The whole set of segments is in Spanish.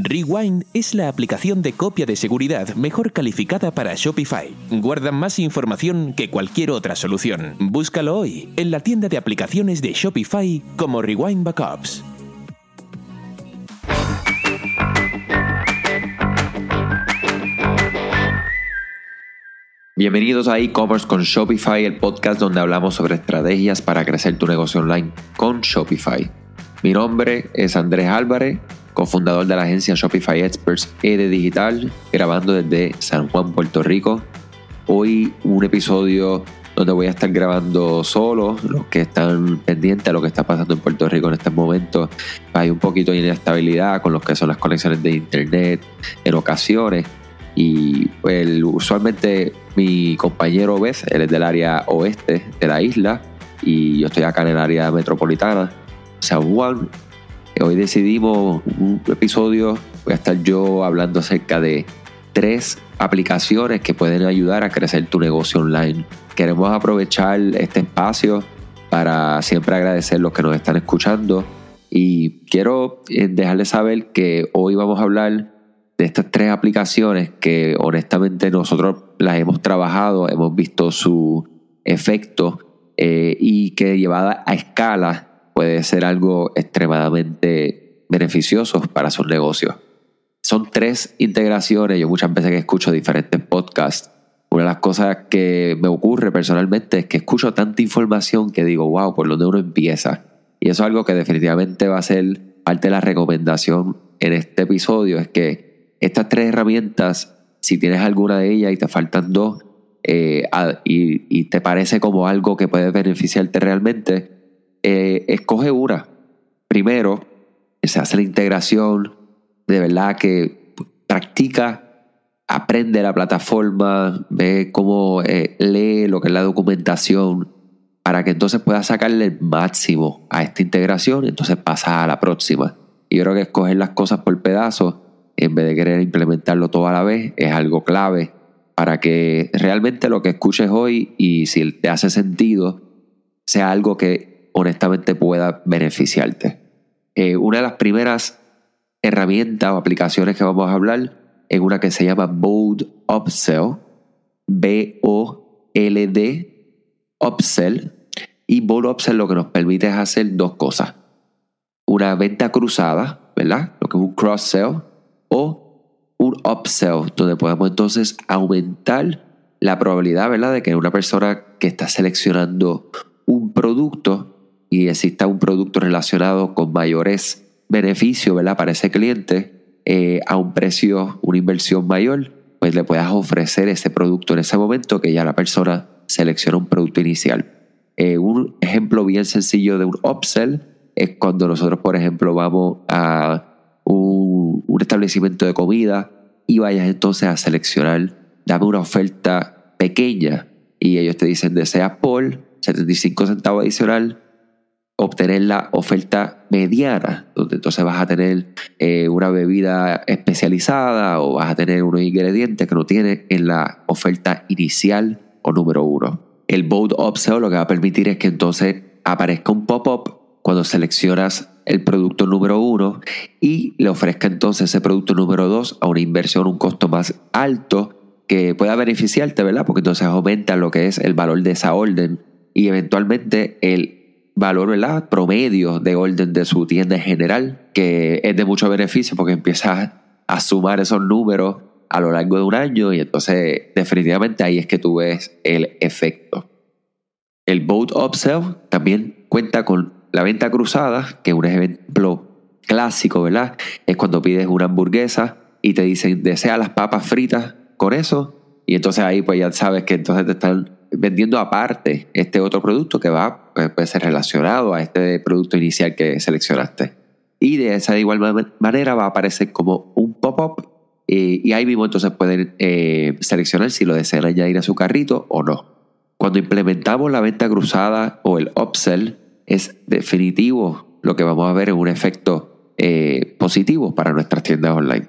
Rewind es la aplicación de copia de seguridad mejor calificada para Shopify. Guarda más información que cualquier otra solución. Búscalo hoy en la tienda de aplicaciones de Shopify como Rewind Backups. Bienvenidos a e-commerce con Shopify, el podcast donde hablamos sobre estrategias para crecer tu negocio online con Shopify. Mi nombre es Andrés Álvarez cofundador de la agencia Shopify Experts ED Digital, grabando desde San Juan, Puerto Rico. Hoy un episodio donde voy a estar grabando solo, los que están pendientes a lo que está pasando en Puerto Rico en este momento. Hay un poquito de inestabilidad con lo que son las conexiones de internet en ocasiones. Y pues, usualmente mi compañero Beth, él es del área oeste de la isla y yo estoy acá en el área metropolitana, San Juan, Hoy decidimos un episodio, voy a estar yo hablando acerca de tres aplicaciones que pueden ayudar a crecer tu negocio online. Queremos aprovechar este espacio para siempre agradecer los que nos están escuchando y quiero eh, dejarles saber que hoy vamos a hablar de estas tres aplicaciones que honestamente nosotros las hemos trabajado, hemos visto su efecto eh, y que llevada a escala puede ser algo extremadamente beneficioso para sus negocios. Son tres integraciones, yo muchas veces que escucho diferentes podcasts, una de las cosas que me ocurre personalmente es que escucho tanta información que digo, wow, por dónde uno empieza. Y eso es algo que definitivamente va a ser parte de la recomendación en este episodio, es que estas tres herramientas, si tienes alguna de ellas y te faltan dos, eh, y, y te parece como algo que puede beneficiarte realmente, eh, escoge una. Primero, se hace la integración, de verdad que practica, aprende la plataforma, ve cómo eh, lee lo que es la documentación, para que entonces pueda sacarle el máximo a esta integración entonces pasa a la próxima. Y yo creo que escoger las cosas por pedazos, en vez de querer implementarlo todo a la vez, es algo clave para que realmente lo que escuches hoy y si te hace sentido, sea algo que honestamente pueda beneficiarte. Eh, una de las primeras herramientas o aplicaciones que vamos a hablar es una que se llama Bold Upsell, B-O-L-D, Upsell. Y Bold Upsell lo que nos permite es hacer dos cosas. Una venta cruzada, ¿verdad? Lo que es un cross-sell, o un upsell, donde podemos entonces aumentar la probabilidad, ¿verdad?, de que una persona que está seleccionando un producto y exista un producto relacionado con mayores beneficios ¿verdad? para ese cliente eh, a un precio, una inversión mayor, pues le puedas ofrecer ese producto en ese momento que ya la persona selecciona un producto inicial. Eh, un ejemplo bien sencillo de un upsell es cuando nosotros, por ejemplo, vamos a un, establecimiento de comida y vayas entonces a seleccionar, dame una oferta pequeña y ellos te dicen deseas por 75 centavos adicional obtener la oferta mediana, donde entonces vas a tener eh, una bebida especializada o vas a tener unos ingredientes que no tienes en la oferta inicial o número uno. El Bold Upsell lo que va a permitir es que entonces aparezca un pop-up cuando seleccionas el producto número uno y le ofrezca entonces ese producto número dos a una inversión, un costo más alto que pueda beneficiarte, ¿verdad? Porque entonces aumenta lo que es el valor de esa orden y eventualmente el valor ¿verdad? promedio de orden de su tienda en general, que es de mucho beneficio porque empiezas a sumar esos números a lo largo de un año y entonces definitivamente ahí es que tú ves el efecto. El Boat Upsell también cuenta con la venta cruzada, que es un ejemplo clásico, ¿verdad? Es cuando pides una hamburguesa y te dicen, desea las papas fritas con eso, y entonces ahí pues ya sabes que entonces te están vendiendo aparte este otro producto que va, pues, puede ser relacionado a este producto inicial que seleccionaste. Y de esa igual manera va a aparecer como un pop-up eh, y ahí mismo entonces pueden eh, seleccionar si lo desean añadir a su carrito o no. Cuando implementamos la venta cruzada o el upsell, es definitivo lo que vamos a ver es un efecto eh, positivo para nuestras tiendas online.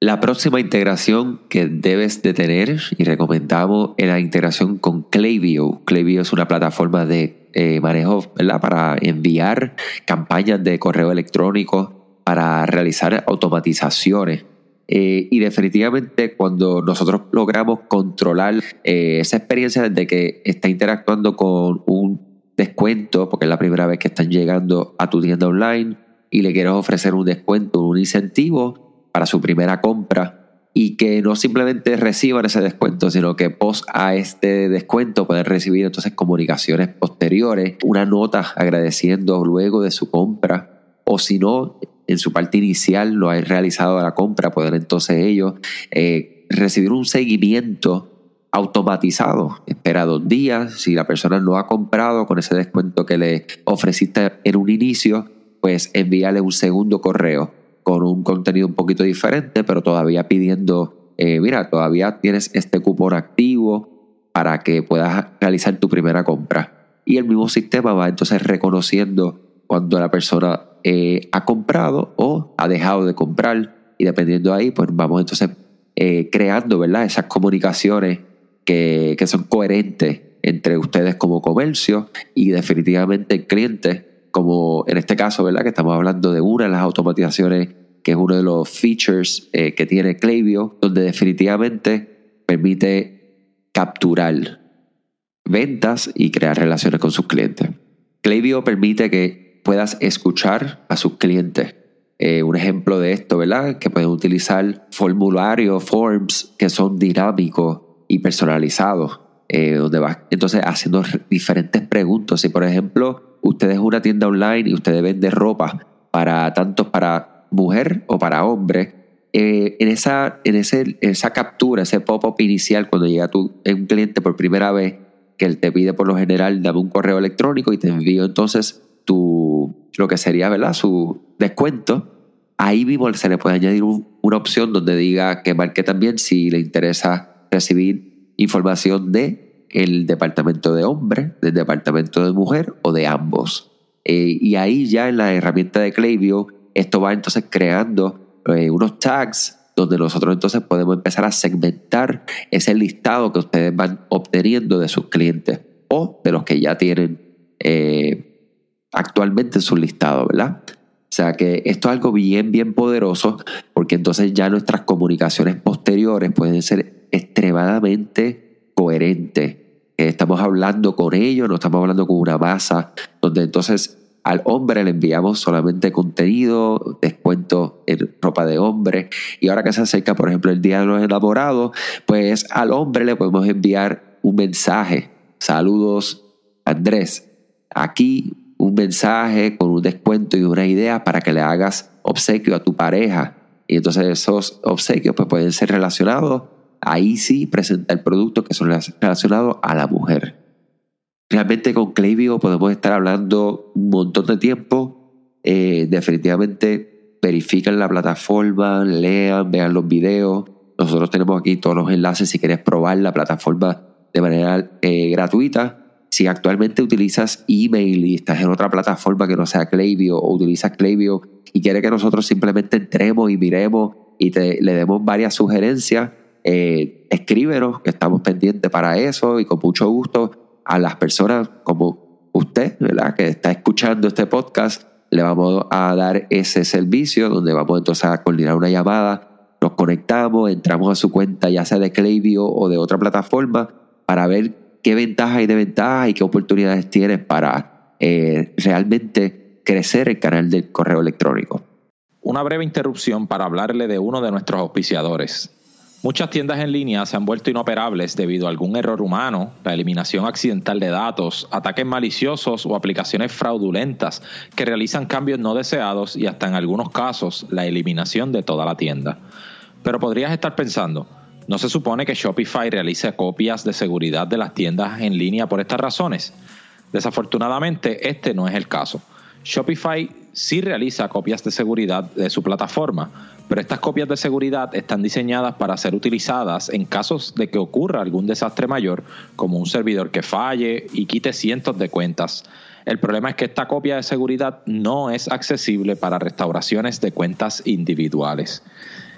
La próxima integración que debes de tener y recomendamos es la integración con Klaviyo. Klaviyo es una plataforma de eh, manejo para enviar campañas de correo electrónico para realizar automatizaciones. Eh, y definitivamente cuando nosotros logramos controlar eh, esa experiencia desde que está interactuando con un descuento, porque es la primera vez que están llegando a tu tienda online y le quieres ofrecer un descuento, un incentivo para su primera compra y que no simplemente reciban ese descuento, sino que post a este descuento pueden recibir entonces comunicaciones posteriores, una nota agradeciendo luego de su compra, o si no, en su parte inicial no hay realizado la compra, pueden entonces ellos eh, recibir un seguimiento automatizado. Espera dos días, si la persona no ha comprado con ese descuento que le ofreciste en un inicio, pues envíale un segundo correo con un contenido un poquito diferente, pero todavía pidiendo, eh, mira, todavía tienes este cupón activo para que puedas realizar tu primera compra. Y el mismo sistema va entonces reconociendo cuando la persona eh, ha comprado o ha dejado de comprar y dependiendo de ahí, pues vamos entonces eh, creando, ¿verdad? Esas comunicaciones que, que son coherentes entre ustedes como comercio y definitivamente el cliente como en este caso, ¿verdad? Que estamos hablando de una de las automatizaciones que es uno de los features eh, que tiene Klaviyo, donde definitivamente permite capturar ventas y crear relaciones con sus clientes. Klaviyo permite que puedas escuchar a sus clientes. Eh, un ejemplo de esto, ¿verdad? Que pueden utilizar formularios, forms que son dinámicos y personalizados, eh, donde vas entonces haciendo diferentes preguntas. Si, por ejemplo, usted es una tienda online y usted vende ropa para tanto para mujer o para hombre, eh, en, esa, en ese, esa captura, ese pop-up inicial, cuando llega tu, un cliente por primera vez, que él te pide por lo general, dame un correo electrónico y te envío entonces tu, lo que sería ¿verdad? su descuento, ahí mismo se le puede añadir una opción donde diga que marque también si le interesa recibir información de el departamento de hombre, del departamento de mujer o de ambos. Eh, y ahí ya en la herramienta de Klaviyo, esto va entonces creando eh, unos tags donde nosotros entonces podemos empezar a segmentar ese listado que ustedes van obteniendo de sus clientes o de los que ya tienen eh, actualmente en su listado, ¿verdad? O sea que esto es algo bien, bien poderoso porque entonces ya nuestras comunicaciones posteriores pueden ser extremadamente coherente. estamos hablando con ellos, no estamos hablando con una masa, donde entonces al hombre le enviamos solamente contenido, descuento en ropa de hombre. Y ahora que se acerca, por ejemplo, el Día de los Enamorados, pues al hombre le podemos enviar un mensaje. Saludos, Andrés. Aquí un mensaje con un descuento y una idea para que le hagas obsequio a tu pareja. Y entonces esos obsequios pues, pueden ser relacionados ahí sí presenta el producto que son relacionados a la mujer. Realmente con Klaviyo podemos estar hablando un montón de tiempo. Eh, definitivamente verifican la plataforma, lean, vean los videos. Nosotros tenemos aquí todos los enlaces si quieres probar la plataforma de manera eh, gratuita. Si actualmente utilizas email y estás en otra plataforma que no sea Klaviyo o utilizas Klaviyo y quieres que nosotros simplemente entremos y miremos y te, le demos varias sugerencias, eh, escríbenos, que estamos pendientes para eso y con mucho gusto a las personas como usted, ¿verdad? Que está escuchando este podcast, le vamos a dar ese servicio donde vamos entonces a coordinar una llamada, nos conectamos, entramos a su cuenta ya sea de Klaviyo o de otra plataforma para ver qué ventajas y desventajas y qué oportunidades tiene para eh, realmente crecer el canal del correo electrónico. Una breve interrupción para hablarle de uno de nuestros auspiciadores. Muchas tiendas en línea se han vuelto inoperables debido a algún error humano, la eliminación accidental de datos, ataques maliciosos o aplicaciones fraudulentas que realizan cambios no deseados y hasta en algunos casos la eliminación de toda la tienda. Pero podrías estar pensando, ¿no se supone que Shopify realice copias de seguridad de las tiendas en línea por estas razones? Desafortunadamente, este no es el caso. Shopify sí realiza copias de seguridad de su plataforma, pero estas copias de seguridad están diseñadas para ser utilizadas en casos de que ocurra algún desastre mayor, como un servidor que falle y quite cientos de cuentas. El problema es que esta copia de seguridad no es accesible para restauraciones de cuentas individuales.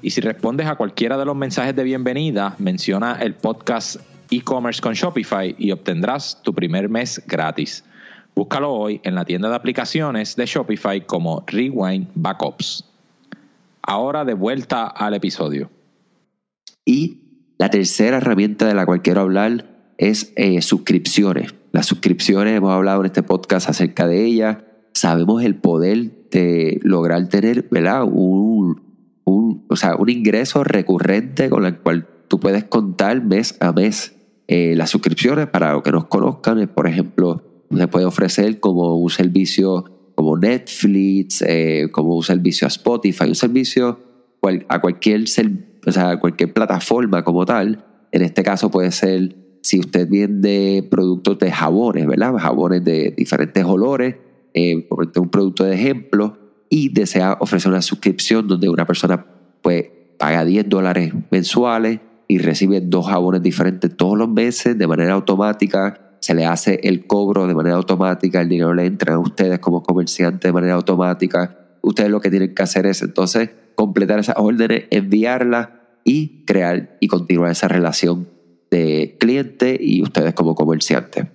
y si respondes a cualquiera de los mensajes de bienvenida, menciona el podcast e-commerce con Shopify y obtendrás tu primer mes gratis. Búscalo hoy en la tienda de aplicaciones de Shopify como Rewind Backups. Ahora de vuelta al episodio. Y la tercera herramienta de la cual quiero hablar es eh, suscripciones. Las suscripciones, hemos hablado en este podcast acerca de ellas. Sabemos el poder de lograr tener ¿verdad? Un, o sea, un ingreso recurrente con el cual tú puedes contar mes a mes. Eh, las suscripciones, para los que nos conozcan, por ejemplo, se puede ofrecer como un servicio como Netflix, eh, como un servicio a Spotify, un servicio a cualquier, sea, cualquier plataforma como tal. En este caso puede ser si usted vende productos de jabones, ¿verdad? Jabones de diferentes olores, eh, un producto de ejemplo, y desea ofrecer una suscripción donde una persona paga 10 dólares mensuales y recibe dos jabones diferentes todos los meses de manera automática se le hace el cobro de manera automática, el dinero le entra a ustedes como comerciantes de manera automática. Ustedes lo que tienen que hacer es entonces completar esas órdenes, enviarlas y crear y continuar esa relación de cliente y ustedes como comerciantes.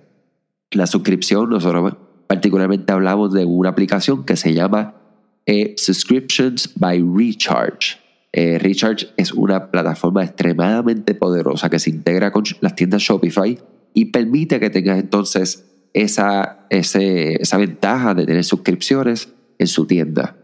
La suscripción, nosotros particularmente hablamos de una aplicación que se llama eh, Subscriptions by Recharge. Eh, Recharge es una plataforma extremadamente poderosa que se integra con las tiendas Shopify y permite que tengas entonces esa, esa ventaja de tener suscripciones en su tienda.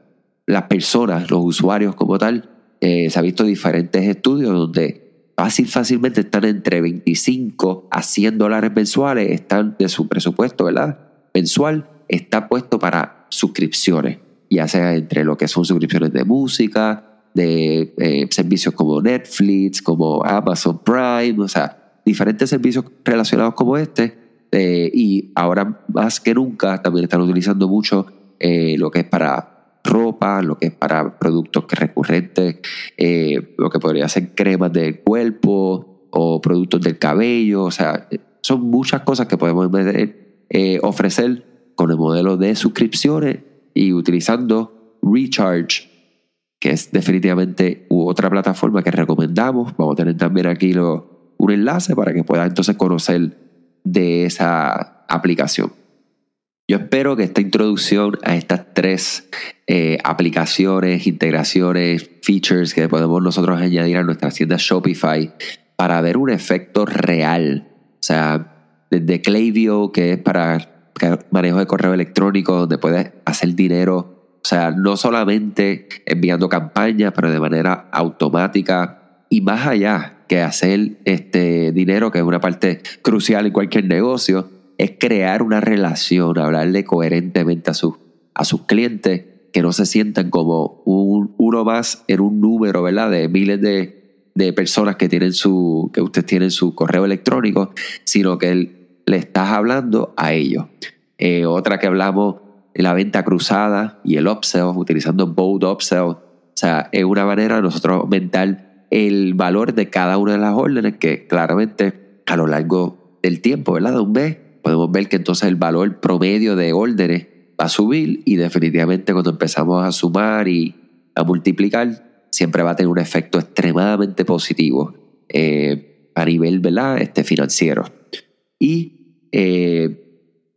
Las personas, los usuarios como tal, eh, se ha visto diferentes estudios donde fácil, fácilmente están entre 25 a 100 dólares mensuales, están de su presupuesto, ¿verdad? Mensual, está puesto para suscripciones, ya sea entre lo que son suscripciones de música, de eh, servicios como Netflix, como Amazon Prime, o sea, diferentes servicios relacionados como este eh, y ahora más que nunca también están utilizando mucho eh, lo que es para ropa, lo que es para productos recurrentes, lo que podría ser cremas del cuerpo o productos del cabello, o sea, son muchas cosas que podemos ofrecer con el modelo de suscripciones y utilizando Recharge, que es definitivamente otra plataforma que recomendamos. Vamos a tener también aquí los un enlace para que puedas entonces conocer de esa aplicación. Yo espero que esta introducción a estas tres eh, aplicaciones, integraciones, features que podemos nosotros añadir a nuestra tienda Shopify para ver un efecto real. O sea, desde Klaviyo, que es para manejo de correo electrónico, donde puedes hacer dinero, o sea, no solamente enviando campañas, pero de manera automática y más allá que hacer este dinero, que es una parte crucial en cualquier negocio, es crear una relación, hablarle coherentemente a, sus a sus clientes, que no se sientan como un, uno más en un número, ¿verdad? De miles de, de personas que tienen su, que usted tiene su correo electrónico, sino que le estás hablando a ellos. Eh, otra que hablamos, la venta cruzada y el upsell, utilizando Bold Upsell. O sea, es una manera de nosotros aumentar el valor de cada una de las órdenes que claramente a lo largo del tiempo, ¿verdad? De un mes, podemos ver que entonces el valor promedio de órdenes va a subir y definitivamente cuando empezamos a sumar y a multiplicar, siempre va a tener un efecto extremadamente positivo eh, a nivel ¿verdad? Este, financiero. Y eh,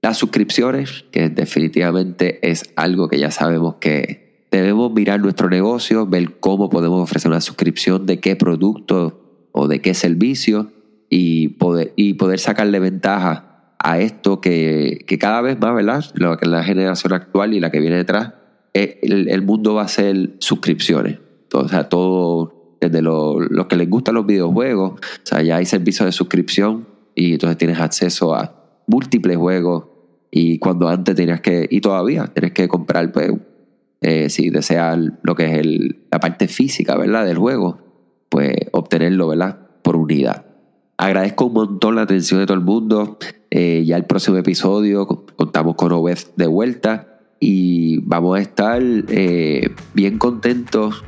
las suscripciones, que definitivamente es algo que ya sabemos que debemos mirar nuestro negocio, ver cómo podemos ofrecer una suscripción de qué producto o de qué servicio y poder, y poder sacarle ventaja a esto que, cada vez más, ¿verdad? Que la generación actual y la que viene detrás, eh, el, mundo va a ser suscripciones. o sea, todo, desde los lo que les gustan los videojuegos, o sea, ya hay servicios de suscripción y entonces tienes acceso a múltiples juegos y cuando antes tenías que, y todavía tienes que comprar pues, eh, si deseas lo que es el, la parte física, ¿verdad? Del juego, pues obtenerlo, ¿verdad? por unidad. Agradezco un montón la atención de todo el mundo. Eh, ya el próximo episodio contamos con Obed de vuelta y vamos a estar eh, bien contentos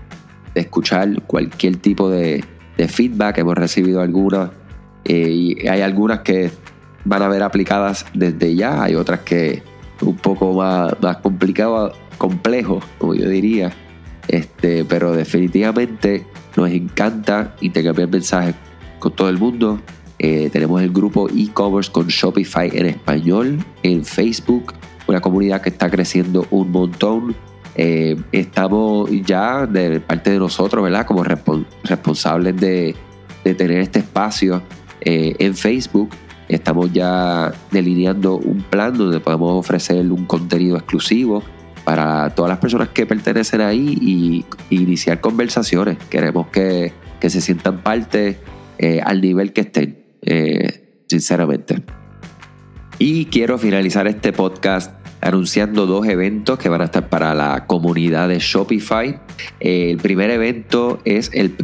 de escuchar cualquier tipo de, feedback. Hemos recibido algunas eh, y hay algunas que van a ver aplicadas desde ya, hay otras que un poco más, más complicado, complejo, como yo diría. Este, pero definitivamente nos encanta intercambiar mensajes con todo el mundo. Eh, tenemos el grupo e-commerce con Shopify en español en Facebook, una comunidad que está creciendo un montón. Eh, estamos ya de parte de nosotros, ¿verdad? Como responsables de, tener este espacio eh, en Facebook. Estamos ya delineando un plan donde podemos ofrecer un contenido exclusivo para todas las personas que pertenecen ahí y, iniciar conversaciones. Queremos que, que se sientan parte eh, al nivel que estén, eh, sinceramente. Y quiero finalizar este podcast anunciando dos eventos que van a estar para la comunidad de Shopify. el primer evento es el,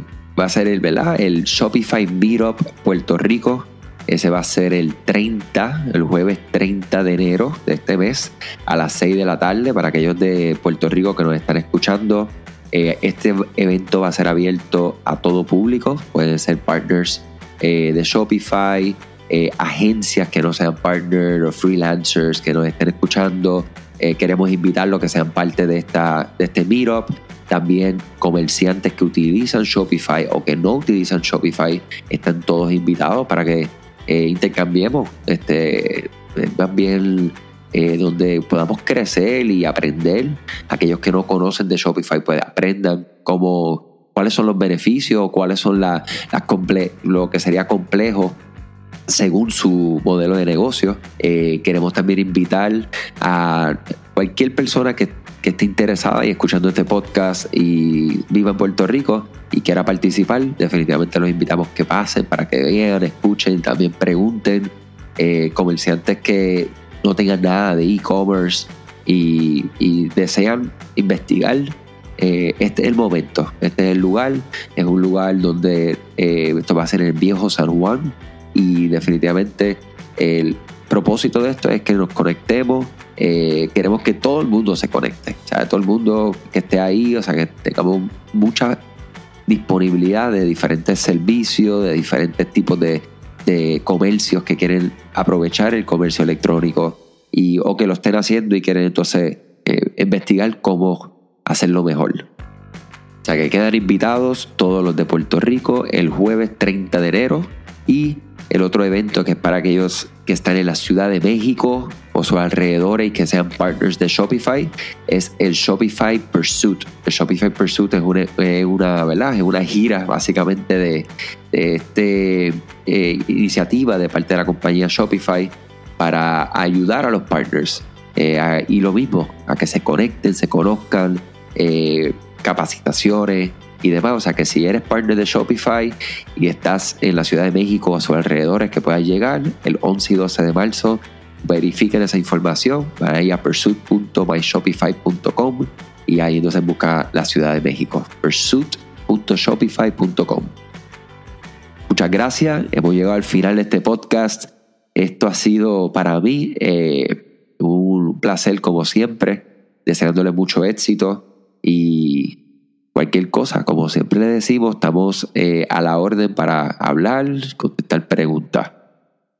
va a ser el, el Shopify Meetup Puerto Rico. Ese va a ser el 30, el jueves 30 de enero de este mes a las 6 de la tarde para aquellos de Puerto Rico que nos están escuchando. Eh, este evento va a ser abierto a todo público, pueden ser partners eh, de Shopify, eh, agencias que no sean partners o freelancers que nos estén escuchando. queremos invitarlos a que sean parte de, esta, de este meetup. También comerciantes que utilizan Shopify o que no utilizan Shopify están todos invitados para que intercambiemos este, más bien eh, donde podamos crecer y aprender. Aquellos que no conocen de Shopify, pues aprendan cómo, cuáles son los beneficios, cuáles son las lo que sería complejo según su modelo de negocio. Eh, queremos también invitar a cualquier persona que, que, esté interesada y escuchando este podcast y viva en Puerto Rico y quiera participar. Definitivamente los invitamos que pasen para que vean, escuchen, también pregunten. Eh, comerciantes que no tengan nada de e-commerce y, desean investigar, eh, este es el momento, este es el lugar, es un lugar donde eh, esto va a ser el viejo San Juan y definitivamente el propósito de esto es que nos conectemos, eh, queremos que todo el mundo se conecte, o sea, todo el mundo que esté ahí, o sea, que tengamos mucha disponibilidad de diferentes servicios, de diferentes tipos de, comercios que quieren aprovechar el comercio electrónico y, o que lo estén haciendo y quieren entonces eh, investigar cómo hacerlo mejor. O sea que quedan invitados todos los de Puerto Rico el jueves 30 de enero y el otro evento que es para aquellos que están en la Ciudad de México o sus alrededores y que sean partners de Shopify es el Shopify Pursuit. El Shopify Pursuit es una, ¿verdad? Es una gira básicamente de, esta eh, iniciativa de parte de la compañía Shopify para ayudar a los partners. Eh, y lo mismo, a que se conecten, se conozcan, eh, capacitaciones, y demás. O sea que si eres partner de Shopify y estás en la Ciudad de México o a sus alrededores que puedas llegar el 11 y 12 de marzo, verifiquen esa información, van a ir a pursuit.myshopify.com y ahí entonces busca la Ciudad de México, pursuit.shopify.com. Muchas gracias, hemos llegado al final de este podcast. Esto ha sido para mí eh, un placer como siempre, deseándole mucho éxito y cualquier cosa. Como siempre le decimos, estamos eh, a la orden para hablar, contestar preguntas.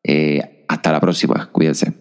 Eh, hasta la próxima. Cuídense.